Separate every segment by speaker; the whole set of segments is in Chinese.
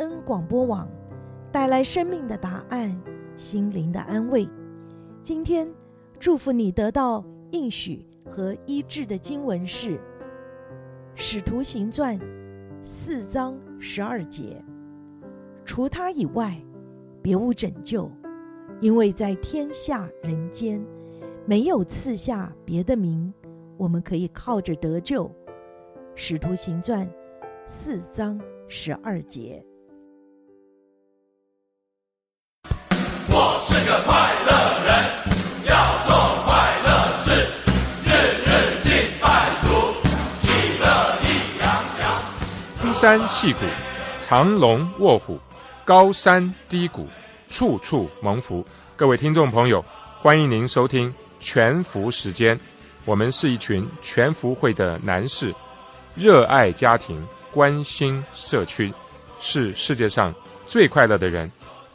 Speaker 1: 恩广播网，带来生命的答案，心灵的安慰。今天祝福你得到应许和医治的经文是《使徒行传》四章十二节。除他以外，别无拯救，因为在天下人间，没有赐下别的名，我们可以靠着得救。《使徒行传》四章十二
Speaker 2: 节。是个快乐人，要做快乐事，日日敬拜主，喜乐意洋洋。
Speaker 3: 登山戏谷，藏龙卧虎，高山低谷，处处蒙福。各位听众朋友，欢迎您收听全福时间。我们是一群全福会的男士，热爱家庭，关心社区，是世界上最快乐的人。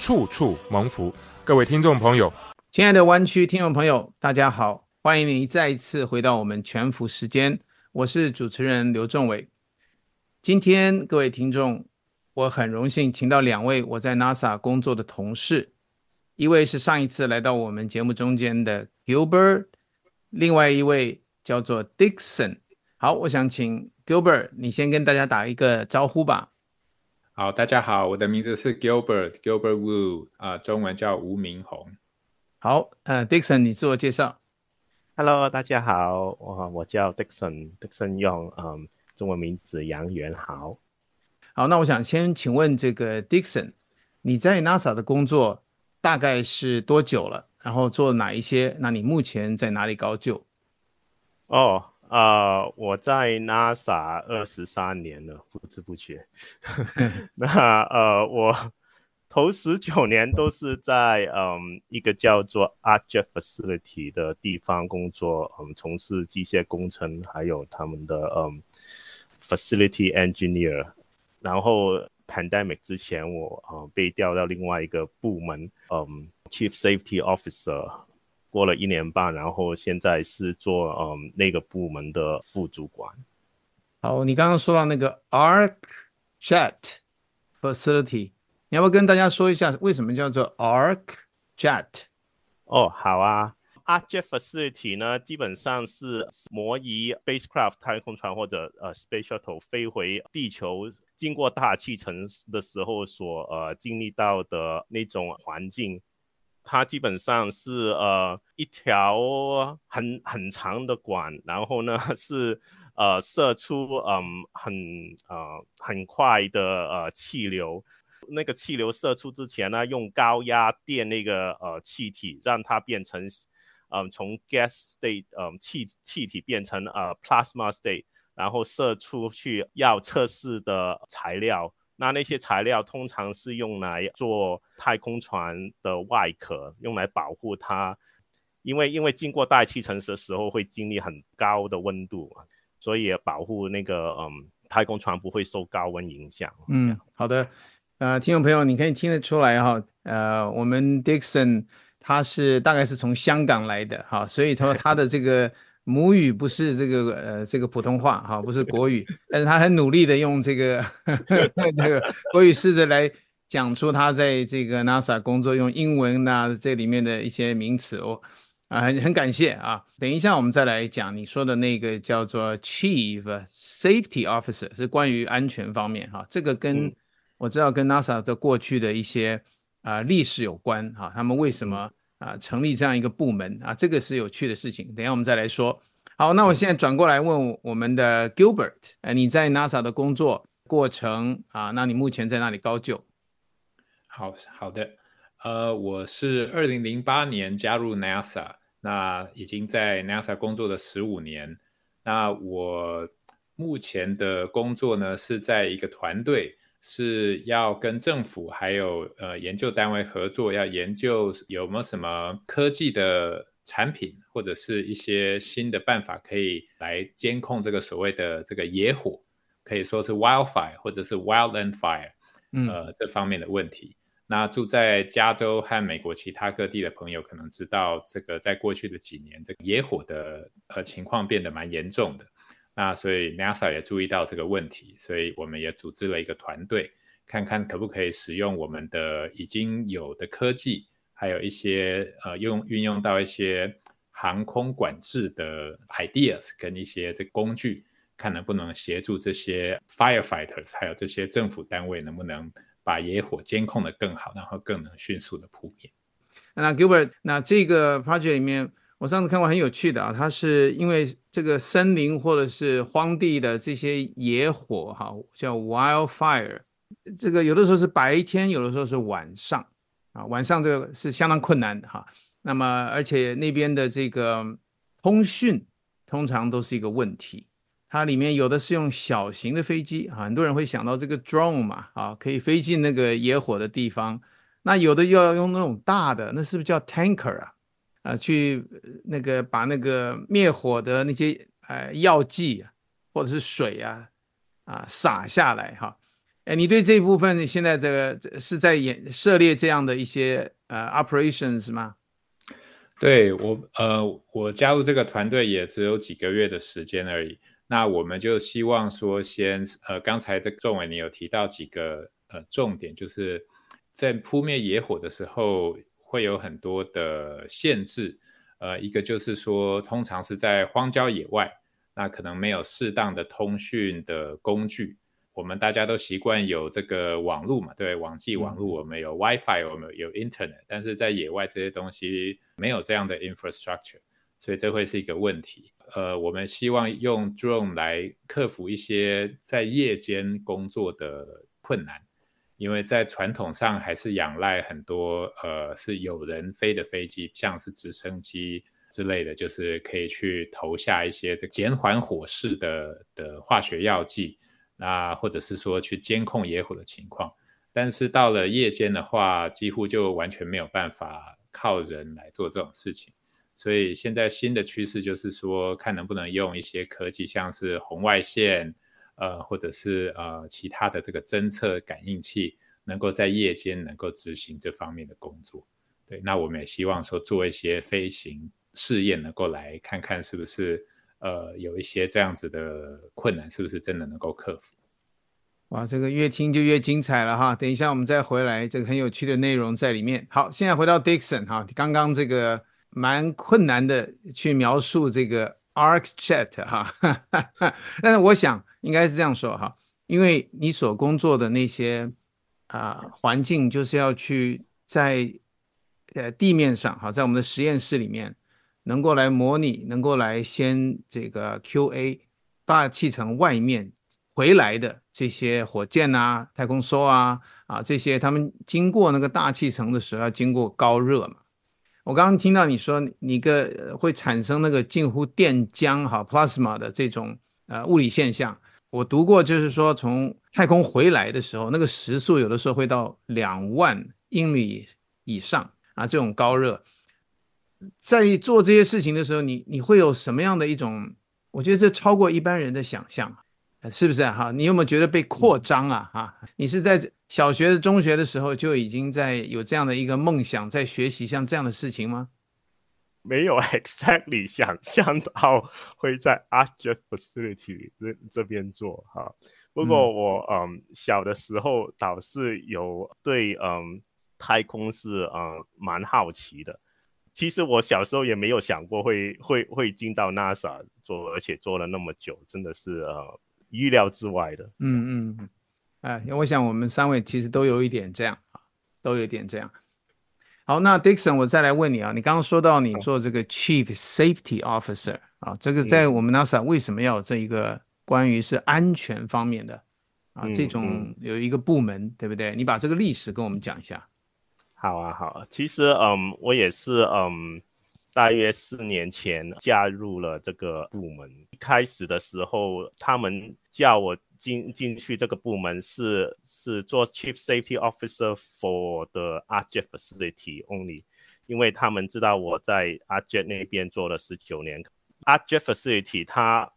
Speaker 3: 处处蒙福。各位听众朋友，
Speaker 4: 亲爱的湾区听众朋友，大家好，欢迎您再一次回到我们全福时间。我是主持人刘仲伟。今天各位听众，我很荣幸请到两位我在 NASA 工作的同事，一位是上一次来到我们节目中间的 Gilbert，另外一位叫做 Dixon。好，我想请 Gilbert，你先跟大家打一个招呼吧。
Speaker 5: 好，大家好，我的名字是 Gilbert，Gilbert Wu，啊、呃，中文叫吴明宏。
Speaker 4: 好，呃，Dixon，你自我介绍。
Speaker 6: Hello，大家好，我我叫 Dixon，Dixon 用嗯中文名字杨元豪。
Speaker 4: 好，那我想先请问这个 Dixon，你在 NASA 的工作大概是多久了？然后做哪一些？那你目前在哪里高就？
Speaker 6: 哦。啊我在 NASA 二十三年了，不知不觉。那呃，我头十九年都是在嗯一个叫做 Art Jet Facility 的地方工作，嗯，从事机械工程，还有他们的嗯 Facility Engineer。然后 Pandemic 之前我，我、呃、啊被调到另外一个部门，嗯，Chief Safety Officer。过了一年半，然后现在是做嗯那个部门的副主管。
Speaker 4: 好，你刚刚说到那个 Arc Jet Facility，你要不要跟大家说一下为什么叫做 Arc Jet？
Speaker 6: 哦，好啊，Arc Jet Facility 呢，基本上是模拟 spacecraft 太空船或者呃 Space Shuttle 飞回地球，经过大气层的时候所呃经历到的那种环境。它基本上是呃一条很很长的管，然后呢 是呃射出嗯很呃很快的呃气流，那个气流射出之前呢，用高压电那个呃气体，让它变成嗯、从 gas state 嗯、气气体变成呃 plasma state，然后射出去要测试的材料。那那些材料通常是用来做太空船的外壳，用来保护它，因为因为经过大气层的时候会经历很高的温度，所以保护那个嗯太空船不会受高温影响。
Speaker 4: 嗯，好的，呃，听众朋友，你可以听得出来哈，呃，我们 Dixon 他是大概是从香港来的哈，所以说他的这个。母语不是这个呃这个普通话哈，不是国语，但是他很努力的用这个呵呵 这个国语试着来讲出他在这个 NASA 工作用英文呐、啊、这里面的一些名词哦啊很很感谢啊，等一下我们再来讲你说的那个叫做 Chief Safety Officer 是关于安全方面哈，这个跟我知道跟 NASA 的过去的一些啊历史有关哈，他们为什么？啊，成立这样一个部门啊，这个是有趣的事情。等一下我们再来说。好，那我现在转过来问我们的 Gilbert，呃，你在 NASA 的工作过程啊，那你目前在哪里高就？
Speaker 5: 好好的，呃，我是二零零八年加入 NASA，那已经在 NASA 工作了十五年。那我目前的工作呢，是在一个团队是要跟政府还有呃研究单位合作，要研究有没有什么科技的产品或者是一些新的办法可以来监控这个所谓的这个野火，可以说是 wildfire 或者是 wildland fire，呃这方面的问题。那住在加州和美国其他各地的朋友可能知道，这个在过去的几年，这个野火的呃情况变得蛮严重的。那所以 NASA 也注意到这个问题，所以我们也组织了一个团队，看看可不可以使用我们的已经有的科技，还有一些呃用运用到一些航空管制的 ideas 跟一些这工具，看能不能协助这些 firefighters 还有这些政府单位能不能。把野火监控得更好，然后更能迅速的扑灭。
Speaker 4: 那 Gilbert，那这个 project 里面，我上次看过很有趣的啊，它是因为这个森林或者是荒地的这些野火哈，叫 wildfire，这个有的时候是白天，有的时候是晚上啊，晚上这个是相当困难的哈。那么而且那边的这个通讯通常都是一个问题。它里面有的是用小型的飞机啊，很多人会想到这个 drone 嘛，啊，可以飞进那个野火的地方。那有的又要用那种大的，那是不是叫 tanker 啊？啊，去那个把那个灭火的那些呃药剂啊，或者是水啊，啊洒下来哈。哎，你对这一部分现在这个是在演涉猎这样的一些呃 operations 吗？
Speaker 5: 对我呃，我加入这个团队也只有几个月的时间而已。那我们就希望说先，先呃，刚才这个仲伟你有提到几个呃重点，就是在扑灭野火的时候会有很多的限制，呃，一个就是说，通常是在荒郊野外，那可能没有适当的通讯的工具。我们大家都习惯有这个网络嘛，对，网际网络，我们有 WiFi，我们有 Internet，但是在野外这些东西没有这样的 infrastructure。所以这会是一个问题。呃，我们希望用 drone 来克服一些在夜间工作的困难，因为在传统上还是仰赖很多呃是有人飞的飞机，像是直升机之类的，就是可以去投下一些这减缓火势的的化学药剂，那或者是说去监控野火的情况。但是到了夜间的话，几乎就完全没有办法靠人来做这种事情。所以现在新的趋势就是说，看能不能用一些科技，像是红外线，呃，或者是呃其他的这个侦测感应器，能够在夜间能够执行这方面的工作。对，那我们也希望说做一些飞行试验，能够来看看是不是呃有一些这样子的困难，是不是真的能够克服。
Speaker 4: 哇，这个越听就越精彩了哈！等一下我们再回来，这个很有趣的内容在里面。好，现在回到 Dixon 哈，刚刚这个。蛮困难的去描述这个 arc jet 哈，但是我想应该是这样说哈，因为你所工作的那些啊、环境就是要去在呃地面上哈，在我们的实验室里面能够来模拟，能够来先这个 QA 大气层外面回来的这些火箭啊、太空梭啊啊这些，他们经过那个大气层的时候要经过高热嘛。我刚刚听到你说，你个会产生那个近乎电浆哈 plasma 的这种呃物理现象。我读过，就是说从太空回来的时候，那个时速有的时候会到两万英里以上啊，这种高热，在做这些事情的时候，你你会有什么样的一种？我觉得这超过一般人的想象。是不是哈？你有没有觉得被扩张啊？哈，你是在小学、中学的时候就已经在有这样的一个梦想，在学习像这样的事情吗？
Speaker 6: 没有 exactly 想象到会在 Jet Facility 这这边做哈。不过我嗯，嗯小的时候倒是有对嗯太空是嗯蛮好奇的。其实我小时候也没有想过会会会进到 NASA 做，而且做了那么久，真的是呃。预料之外的，
Speaker 4: 嗯嗯，哎，我想我们三位其实都有一点这样啊，都有一点这样。好，那 Dixon，我再来问你啊，你刚刚说到你做这个 Chief Safety Officer 啊，这个在我们 NASA 为什么要有这一个关于是安全方面的啊这种有一个部门，对不对？你把这个历史跟我们讲一下。
Speaker 6: 好啊，好啊，其实嗯，我也是嗯。大约四年前加入了这个部门。一开始的时候，他们叫我进进去这个部门是是做 Chief Safety Officer for the Arjet Facility only，因为他们知道我在 Arjet 那边做了十九年。Arjet Facility 它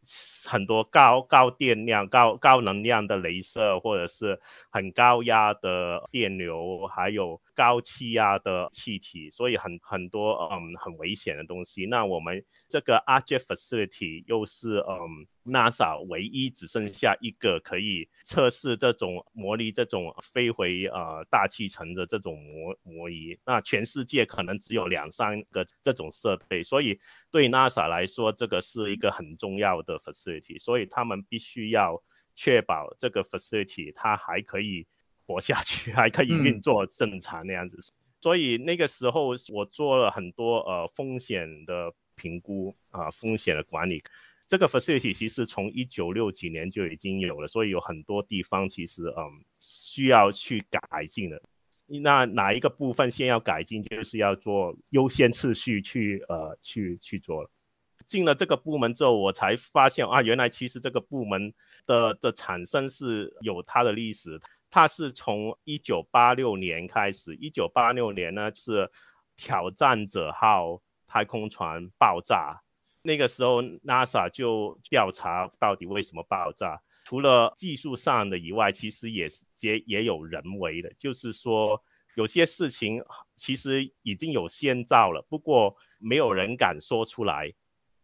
Speaker 6: 很多高高电量、高高能量的镭射，或者是很高压的电流，还有高气压的气体，所以很很多嗯很危险的东西。那我们这个 a r c h Facility 又是嗯。NASA 唯一只剩下一个可以测试这种模拟这种飞回呃大气层的这种模模拟，那全世界可能只有两三个这种设备，所以对 NASA 来说，这个是一个很重要的 facility，所以他们必须要确保这个 facility 它还可以活下去，还可以运作正常那样子。嗯、所以那个时候我做了很多呃风险的评估啊、呃，风险的管理。这个 facility 其实从一九六几年就已经有了，所以有很多地方其实嗯需要去改进的。那哪一个部分先要改进，就是要做优先次序去呃去去做了。进了这个部门之后，我才发现啊，原来其实这个部门的的产生是有它的历史。它是从一九八六年开始，一九八六年呢是挑战者号太空船爆炸。那个时候，NASA 就调查到底为什么爆炸。除了技术上的以外，其实也也也有人为的，就是说有些事情其实已经有先兆了，不过没有人敢说出来。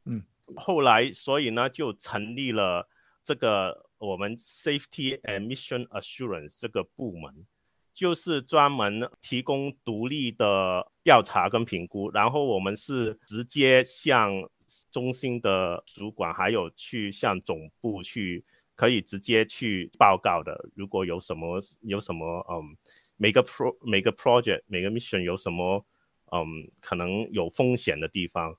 Speaker 6: 嗯，后来所以呢，就成立了这个我们 Safety and Mission Assurance 这个部门，就是专门提供独立的调查跟评估，然后我们是直接向中心的主管还有去向总部去，可以直接去报告的。如果有什么有什么嗯，每个 pro 每个 project 每个 mission 有什么嗯可能有风险的地方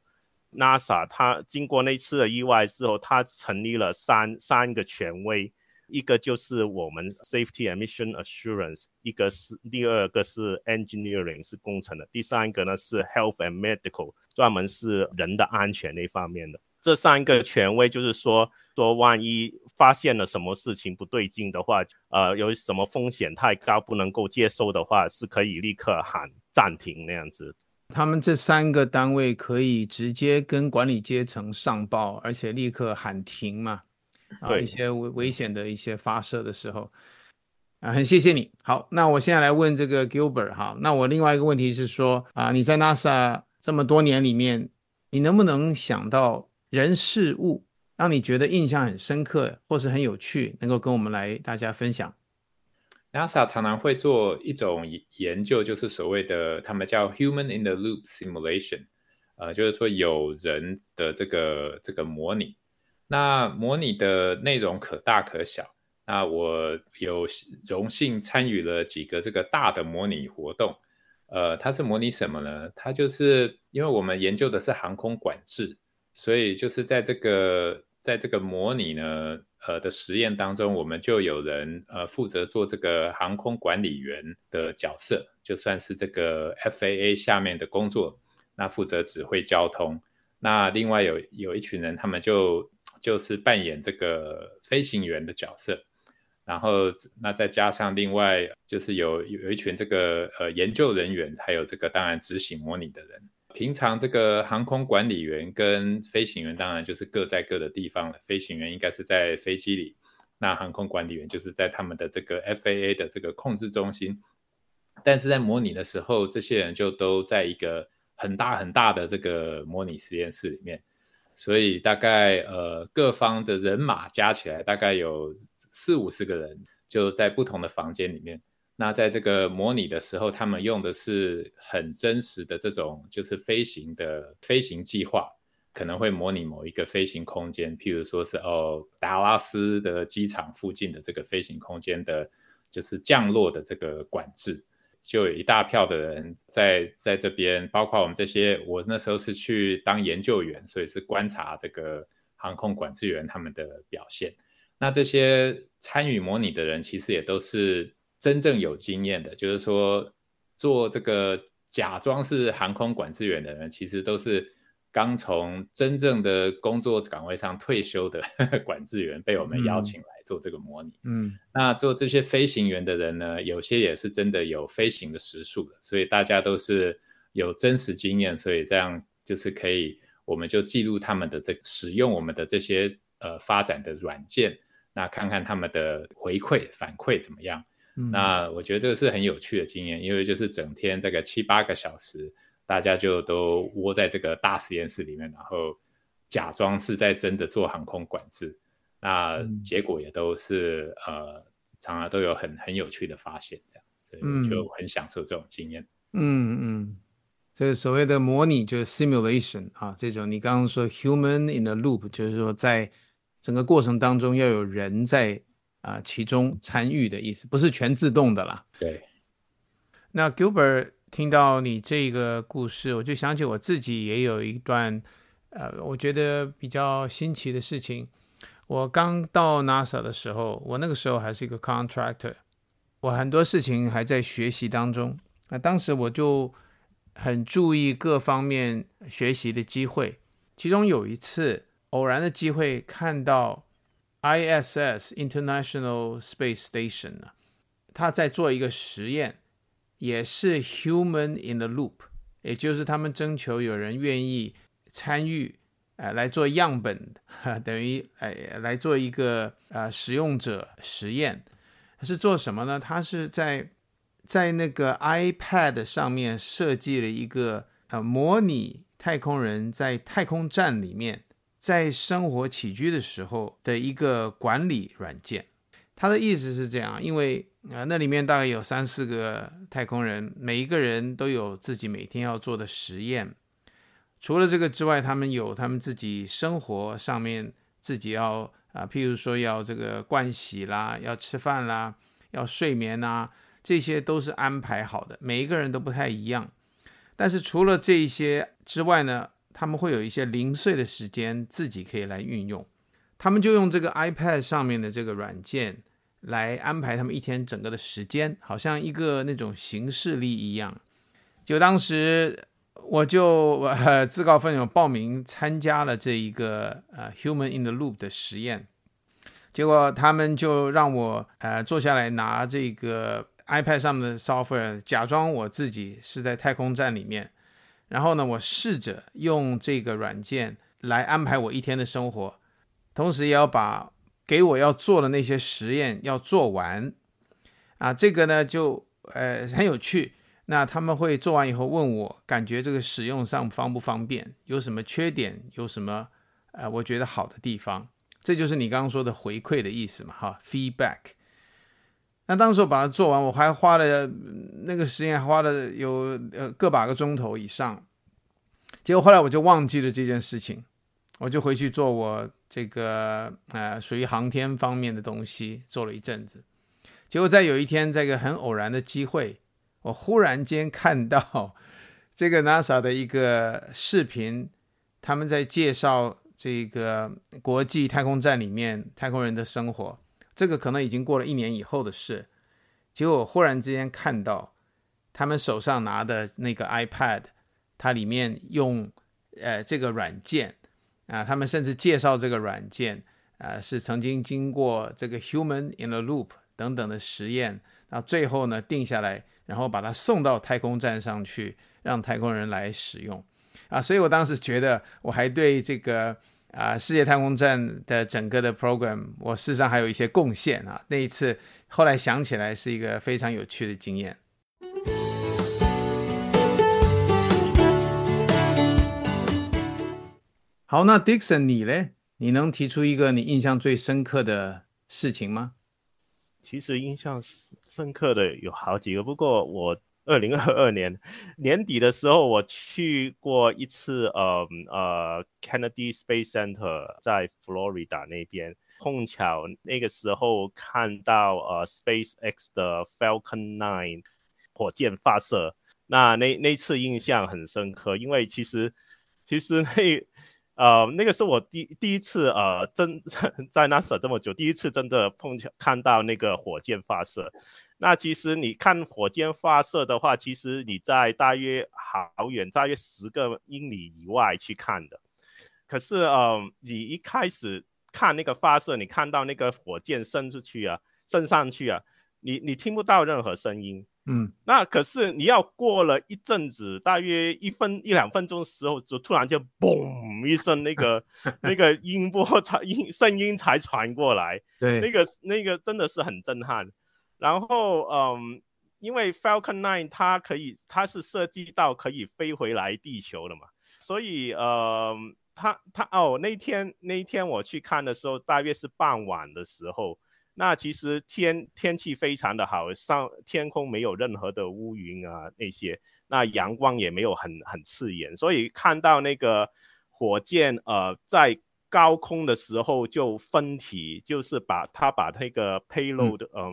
Speaker 6: ，NASA 它经过那次的意外之后，它成立了三三个权威，一个就是我们 Safety and Mission Assurance，一个是第二个是 Engineering 是工程的，第三个呢是 Health and Medical。专门是人的安全那方面的，这三个权威就是说，说万一发现了什么事情不对劲的话，呃，有什么风险太高不能够接受的话，是可以立刻喊暂停那样子。
Speaker 4: 他们这三个单位可以直接跟管理阶层上报，而且立刻喊停嘛？啊，一些危危险的一些发射的时候，啊，很谢谢你。好，那我现在来问这个 Gilbert 哈，那我另外一个问题是说啊，你在 NASA。这么多年里面，你能不能想到人事物让你觉得印象很深刻，或是很有趣，能够跟我们来大家分享
Speaker 5: ？NASA 常常会做一种研究，就是所谓的他们叫 Human in the Loop Simulation，呃，就是说有人的这个这个模拟。那模拟的内容可大可小。那我有荣幸参与了几个这个大的模拟活动。呃，它是模拟什么呢？它就是因为我们研究的是航空管制，所以就是在这个在这个模拟呢，呃的实验当中，我们就有人呃负责做这个航空管理员的角色，就算是这个 FAA 下面的工作，那负责指挥交通。那另外有有一群人，他们就就是扮演这个飞行员的角色。然后，那再加上另外就是有有一群这个呃研究人员，还有这个当然执行模拟的人。平常这个航空管理员跟飞行员当然就是各在各的地方了。飞行员应该是在飞机里，那航空管理员就是在他们的这个 FAA 的这个控制中心。但是在模拟的时候，这些人就都在一个很大很大的这个模拟实验室里面，所以大概呃各方的人马加起来大概有。四五十个人就在不同的房间里面。那在这个模拟的时候，他们用的是很真实的这种，就是飞行的飞行计划，可能会模拟某一个飞行空间，譬如说是哦，达拉斯的机场附近的这个飞行空间的，就是降落的这个管制，就有一大票的人在在这边，包括我们这些，我那时候是去当研究员，所以是观察这个航空管制员他们的表现。那这些参与模拟的人，其实也都是真正有经验的，就是说做这个假装是航空管制员的人，其实都是刚从真正的工作岗位上退休的 管制员被我们邀请来做这个模拟。
Speaker 4: 嗯，
Speaker 5: 那做这些飞行员的人呢，有些也是真的有飞行的时数的，所以大家都是有真实经验，所以这样就是可以，我们就记录他们的这使用我们的这些呃发展的软件，那看看他们的回馈反馈怎么样。嗯，那我觉得这个是很有趣的经验，因为就是整天这个七八个小时。大家就都窝在这个大实验室里面，然后假装是在真的做航空管制，那结果也都是、嗯、呃，常常都有很很有趣的发现，这样，所以我就很享受这种经验。
Speaker 4: 嗯嗯，这个所谓的模拟就是 simulation 啊，这种你刚刚说 human in the loop，就是说在整个过程当中要有人在啊、呃、其中参与的意思，不是全自动的啦。
Speaker 5: 对。
Speaker 4: 那 Gilbert。听到你这个故事，我就想起我自己也有一段，呃，我觉得比较新奇的事情。我刚到 NASA 的时候，我那个时候还是一个 contractor，我很多事情还在学习当中。那当时我就很注意各方面学习的机会，其中有一次偶然的机会看到 ISS International Space Station 呢，他在做一个实验。也是 human in the loop，也就是他们征求有人愿意参与，呃，来做样本，哈，等于呃来做一个呃使用者实验，是做什么呢？他是在在那个 iPad 上面设计了一个呃模拟太空人在太空站里面在生活起居的时候的一个管理软件。他的意思是这样，因为啊，那里面大概有三四个太空人，每一个人都有自己每天要做的实验。除了这个之外，他们有他们自己生活上面自己要啊，譬如说要这个盥洗啦，要吃饭啦，要睡眠啦，这些都是安排好的。每一个人都不太一样。但是除了这一些之外呢，他们会有一些零碎的时间自己可以来运用。他们就用这个 iPad 上面的这个软件。来安排他们一天整个的时间，好像一个那种形式力一样。就当时我就呃自告奋勇报名参加了这一个呃 Human in the Loop 的实验，结果他们就让我呃坐下来拿这个 iPad 上面的 software，假装我自己是在太空站里面，然后呢，我试着用这个软件来安排我一天的生活，同时也要把。给我要做的那些实验要做完，啊，这个呢就呃很有趣。那他们会做完以后问我，感觉这个使用上方不方便，有什么缺点，有什么呃我觉得好的地方，这就是你刚刚说的回馈的意思嘛，哈，feedback。那当时我把它做完，我还花了那个实验还花了有呃个把个钟头以上，结果后来我就忘记了这件事情。我就回去做我这个呃属于航天方面的东西，做了一阵子，结果在有一天，这个很偶然的机会，我忽然间看到这个 NASA 的一个视频，他们在介绍这个国际太空站里面太空人的生活。这个可能已经过了一年以后的事，结果我忽然之间看到他们手上拿的那个 iPad，它里面用呃这个软件。啊，他们甚至介绍这个软件，啊，是曾经经过这个 human in the loop 等等的实验，那最后呢定下来，然后把它送到太空站上去，让太空人来使用。啊，所以我当时觉得我还对这个啊世界太空站的整个的 program，我事实上还有一些贡献啊。那一次后来想起来是一个非常有趣的经验。好，那 Dixon 你呢？你能提出一个你印象最深刻的事情吗？
Speaker 6: 其实印象深刻的有好几个，不过我二零二二年年底的时候，我去过一次，呃呃，Kennedy Space Center 在 Florida 那边，碰巧那个时候看到呃 SpaceX 的 Falcon 9火箭发射，那那那次印象很深刻，因为其实其实那。呃，那个是我第第一次呃，真 在 NASA 这么久，第一次真的碰巧看到那个火箭发射。那其实你看火箭发射的话，其实你在大约好远，大约十个英里以外去看的。可是呃，你一开始看那个发射，你看到那个火箭升出去啊，升上去啊，你你听不到任何声音。
Speaker 4: 嗯，
Speaker 6: 那可是你要过了一阵子，大约一分一两分钟的时候，就突然就嘣一声，那个 那个音波才音声音才传过来。
Speaker 4: 对，
Speaker 6: 那个那个真的是很震撼。然后嗯，因为 Falcon 9它可以，它是设计到可以飞回来地球的嘛，所以呃，它它哦，那天那天我去看的时候，大约是傍晚的时候。那其实天天气非常的好，上天空没有任何的乌云啊那些，那阳光也没有很很刺眼，所以看到那个火箭呃在高空的时候就分体，就是把它把那个 payload 嗯、呃、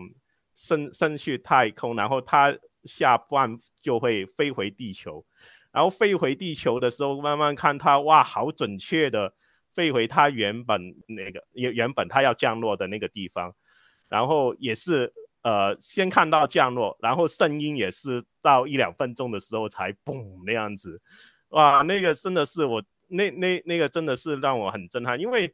Speaker 6: 升升去太空，然后它下半就会飞回地球，然后飞回地球的时候慢慢看它哇，好准确的飞回它原本那个原原本它要降落的那个地方。然后也是呃，先看到降落，然后声音也是到一两分钟的时候才嘣那样子，哇，那个真的是我那那那个真的是让我很震撼，因为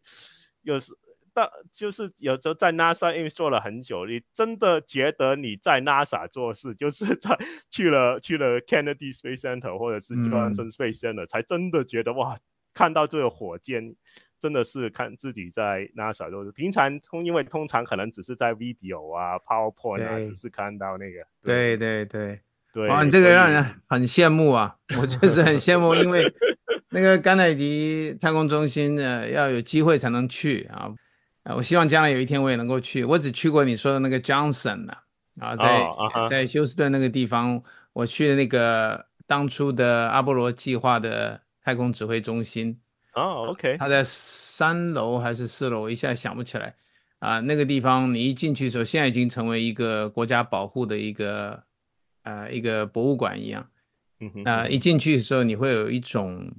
Speaker 6: 有时到就是有时候在 NASA 因为做了很久，你真的觉得你在 NASA 做事，就是在去了去了 Kennedy Space Center 或者是 Johnson Space Center，、嗯、才真的觉得哇，看到这个火箭。真的是看自己在 NASA 都是平常通，因为通常可能只是在 video 啊、PowerPoint 啊，只是看到那个。
Speaker 4: 对对对
Speaker 6: 对，
Speaker 4: 哇，你这个让人很羡慕啊！我确实很羡慕，因为 那个甘乃迪太空中心呢，要有机会才能去啊。啊，我希望将来有一天我也能够去。我只去过你说的那个 Johnson 啊，啊，在、oh, uh -huh. 在休斯顿那个地方，我去的那个当初的阿波罗计划的太空指挥中心。
Speaker 6: 哦、oh，OK，
Speaker 4: 他在三楼还是四楼？我一下想不起来啊。那个地方你一进去的时候，现在已经成为一个国家保护的一个呃一个博物馆一样。嗯哼，啊，一进去的时候，你会有一种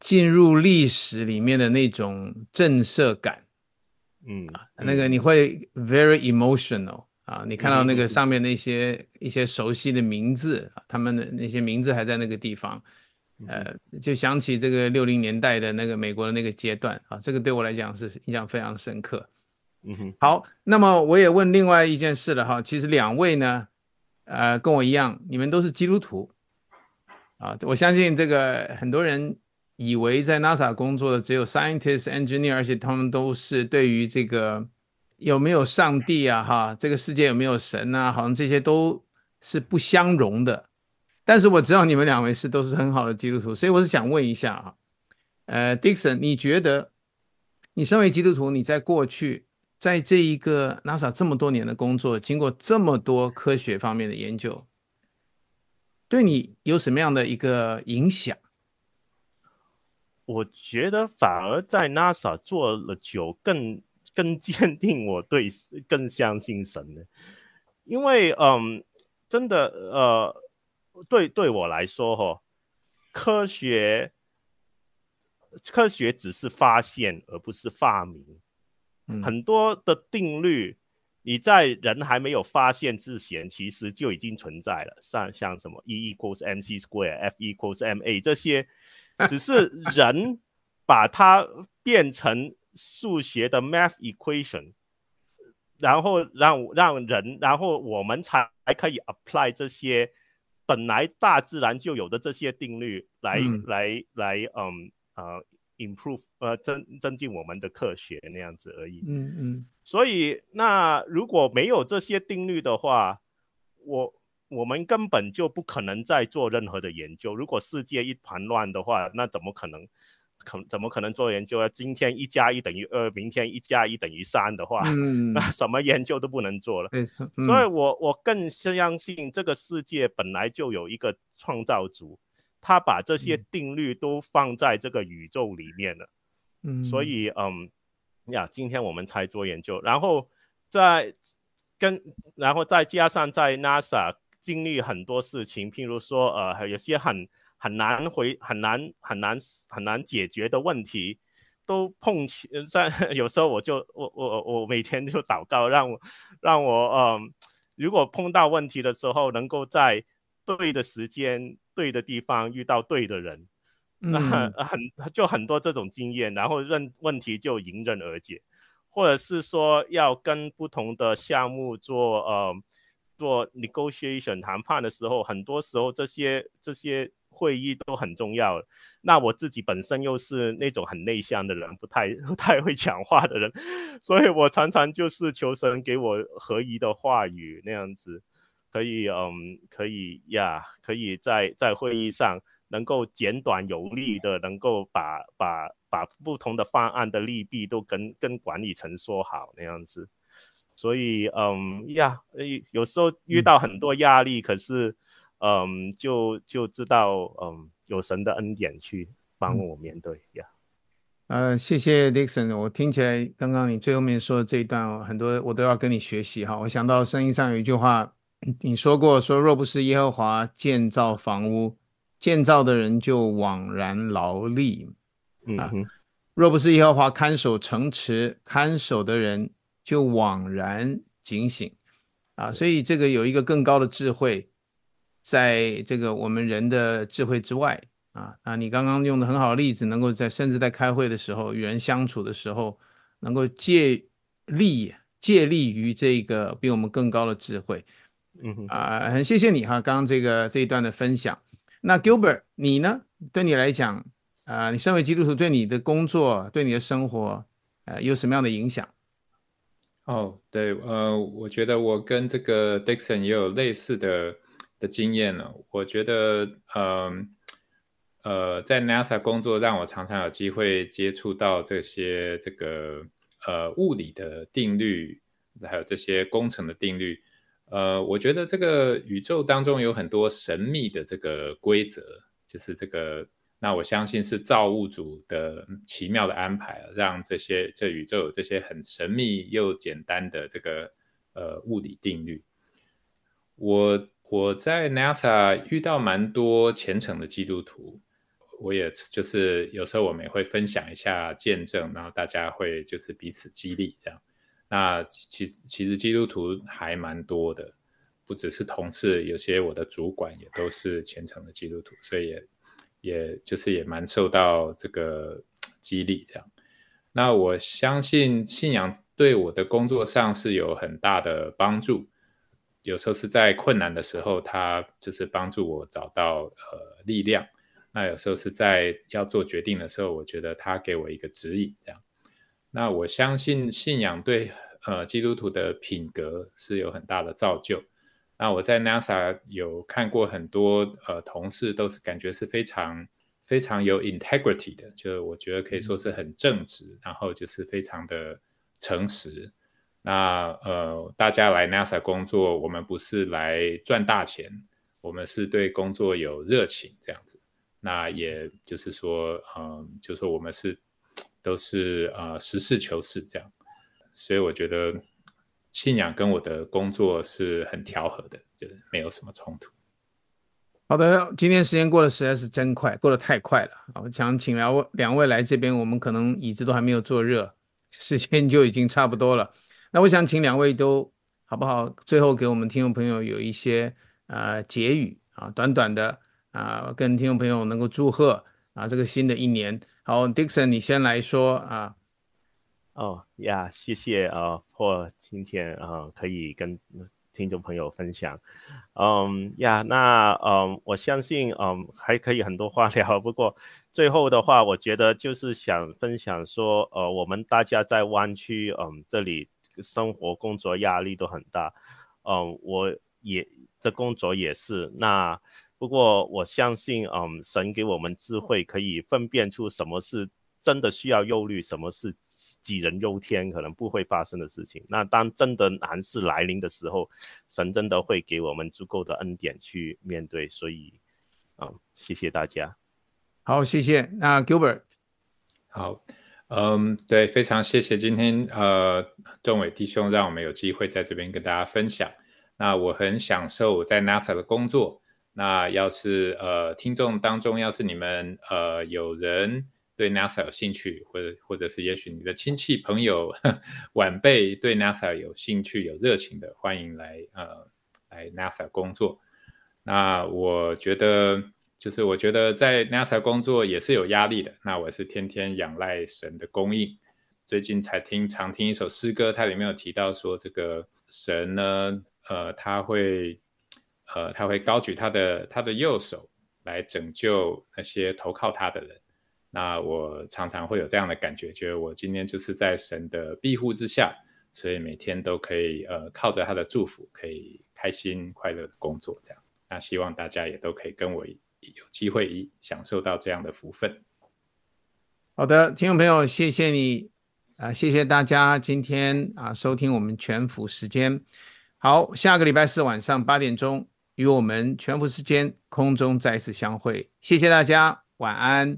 Speaker 4: 进入历史里面的那种震慑感。
Speaker 6: 嗯，
Speaker 4: 那个你会 very emotional 啊。你看到那个上面那些一些熟悉的名字，他们的那些名字还在那个地方。呃，就想起这个六零年代的那个美国的那个阶段啊，这个对我来讲是印象非常深刻。
Speaker 6: 嗯哼，
Speaker 4: 好，那么我也问另外一件事了哈，其实两位呢，呃，跟我一样，你们都是基督徒啊。我相信这个很多人以为在 NASA 工作的只有 scientist、engineer，而且他们都是对于这个有没有上帝啊，哈，这个世界有没有神啊，好像这些都是不相容的。但是我知道你们两位是都是很好的基督徒，所以我是想问一下啊，呃，Dickson，你觉得你身为基督徒，你在过去在这一个 NASA 这么多年的工作，经过这么多科学方面的研究，对你有什么样的一个影响？
Speaker 6: 我觉得反而在 NASA 做了久，更更坚定我对更相信神的，因为嗯，真的呃。对对我来说，哈，科学科学只是发现，而不是发明。嗯。很多的定律，你在人还没有发现之前，其实就已经存在了。像像什么 E equals mc square，F equals ma 这些，只是人把它变成数学的 math equation，然后让让人，然后我们才可以 apply 这些。本来大自然就有的这些定律来，嗯、来来嗯呃 improve 呃增增进我们的科学那样子而已。
Speaker 4: 嗯嗯。
Speaker 6: 所以那如果没有这些定律的话，我我们根本就不可能再做任何的研究。如果世界一团乱的话，那怎么可能？可怎么可能做研究啊？今天一加一等于二，明天一加一等于三的话，嗯，那什么研究都不能做了。嗯，所以我我更相信这个世界本来就有一个创造主，他把这些定律都放在这个宇宙里面了。嗯，所以嗯呀，今天我们才做研究，然后在跟然后再加上在 NASA 经历很多事情，譬如说呃有些很。很难回、很难、很难、很难解决的问题，都碰起在 有时候我就我我我每天就祷告，让我让我嗯，如果碰到问题的时候，能够在对的时间、对的地方遇到对的人，那很很就很多这种经验，然后问问题就迎刃而解，或者是说要跟不同的项目做呃做 negotiation 谈判的时候，很多时候这些这些。会议都很重要，那我自己本身又是那种很内向的人，不太 不太会讲话的人，所以我常常就是求神给我合宜的话语，那样子。可以，嗯，可以呀，可以在在会议上能够简短有力的，能够把把把不同的方案的利弊都跟跟管理层说好那样子，所以，嗯呀，有时候遇到很多压力，可是。嗯，就就知道，嗯，有神的恩典去帮我面对呀。
Speaker 4: 呃，谢谢 Dixon，我听起来刚刚你最后面说的这一段，很多我都要跟你学习哈。我想到圣经上有一句话，你说过说，若不是耶和华建造房屋，建造的人就枉然劳力。嗯哼，若不是耶和华看守城池，看守的人就枉然警醒。啊，所以这个有一个更高的智慧。在这个我们人的智慧之外啊，啊，你刚刚用的很好的例子，能够在甚至在开会的时候与人相处的时候，能够借力借力于这个比我们更高的智慧，嗯啊，很谢谢你哈，刚刚这个这一段的分享。那 Gilbert 你呢？对你来讲啊，你身为基督徒，对你的工作、对你的生活，呃，有什么样的影响？
Speaker 5: 哦，对，呃，我觉得我跟这个 Dixon 也有类似的。的经验呢，我觉得，嗯，呃，在 NASA 工作让我常常有机会接触到这些这个呃物理的定律，还有这些工程的定律。呃，我觉得这个宇宙当中有很多神秘的这个规则，就是这个，那我相信是造物主的奇妙的安排，让这些这宇宙有这些很神秘又简单的这个呃物理定律。我。我在 NASA 遇到蛮多虔诚的基督徒，我也就是有时候我们也会分享一下见证，然后大家会就是彼此激励这样。那其实其实基督徒还蛮多的，不只是同事，有些我的主管也都是虔诚的基督徒，所以也也就是也蛮受到这个激励这样。那我相信信仰对我的工作上是有很大的帮助。有时候是在困难的时候，他就是帮助我找到呃力量。那有时候是在要做决定的时候，我觉得他给我一个指引，这样。那我相信信仰对呃基督徒的品格是有很大的造就。那我在 NASA 有看过很多呃同事，都是感觉是非常非常有 integrity 的，就我觉得可以说是很正直，然后就是非常的诚实。那呃，大家来 NASA 工作，我们不是来赚大钱，我们是对工作有热情这样子。那也就是说，嗯、就是说我们是都是呃实事求是这样。所以我觉得信仰跟我的工作是很调和的，就是没有什么冲突。
Speaker 4: 好的，今天时间过得实在是真快，过得太快了。我想请两位两位来这边，我们可能椅子都还没有坐热，时间就已经差不多了。那我想请两位都好不好？最后给我们听众朋友有一些呃结语啊，短短的啊，跟听众朋友能够祝贺啊这个新的一年。好，Dixon，你先来说啊。
Speaker 6: 哦呀，谢谢啊，或今天啊可以跟听众朋友分享。嗯呀，那嗯，我相信嗯还可以很多话聊，不过最后的话，我觉得就是想分享说，呃，我们大家在湾区嗯这里。生活工作压力都很大，嗯，我也这工作也是。那不过我相信，嗯，神给我们智慧，可以分辨出什么是真的需要忧虑，什么是杞人忧天，可能不会发生的事情。那当真的难事来临的时候，神真的会给我们足够的恩典去面对。所以，嗯，谢谢大家。
Speaker 4: 好，谢谢。那 Gilbert，
Speaker 5: 好。嗯，对，非常谢谢今天呃，仲伟弟兄让我们有机会在这边跟大家分享。那我很享受我在 NASA 的工作，那要是呃听众当中，要是你们呃有人对 NASA 有兴趣，或者或者是也许你的亲戚朋友 晚辈对 NASA 有兴趣有热情的，欢迎来呃来 NASA 工作。那我觉得就是我觉得在 NASA 工作也是有压力的。那我是天天仰赖神的供应。最近才听常听一首诗歌，它里面有提到说这个神呢，呃，他会。呃，他会高举他的他的右手来拯救那些投靠他的人。那我常常会有这样的感觉，觉得我今天就是在神的庇护之下，所以每天都可以呃靠着他的祝福，可以开心快乐的工作。这样，那希望大家也都可以跟我有机会享受到这样的福分。
Speaker 4: 好的，听众朋友，谢谢你啊，谢谢大家今天啊收听我们全福时间。好，下个礼拜四晚上八点钟。与我们全福时间空中再次相会，谢谢大家，晚安。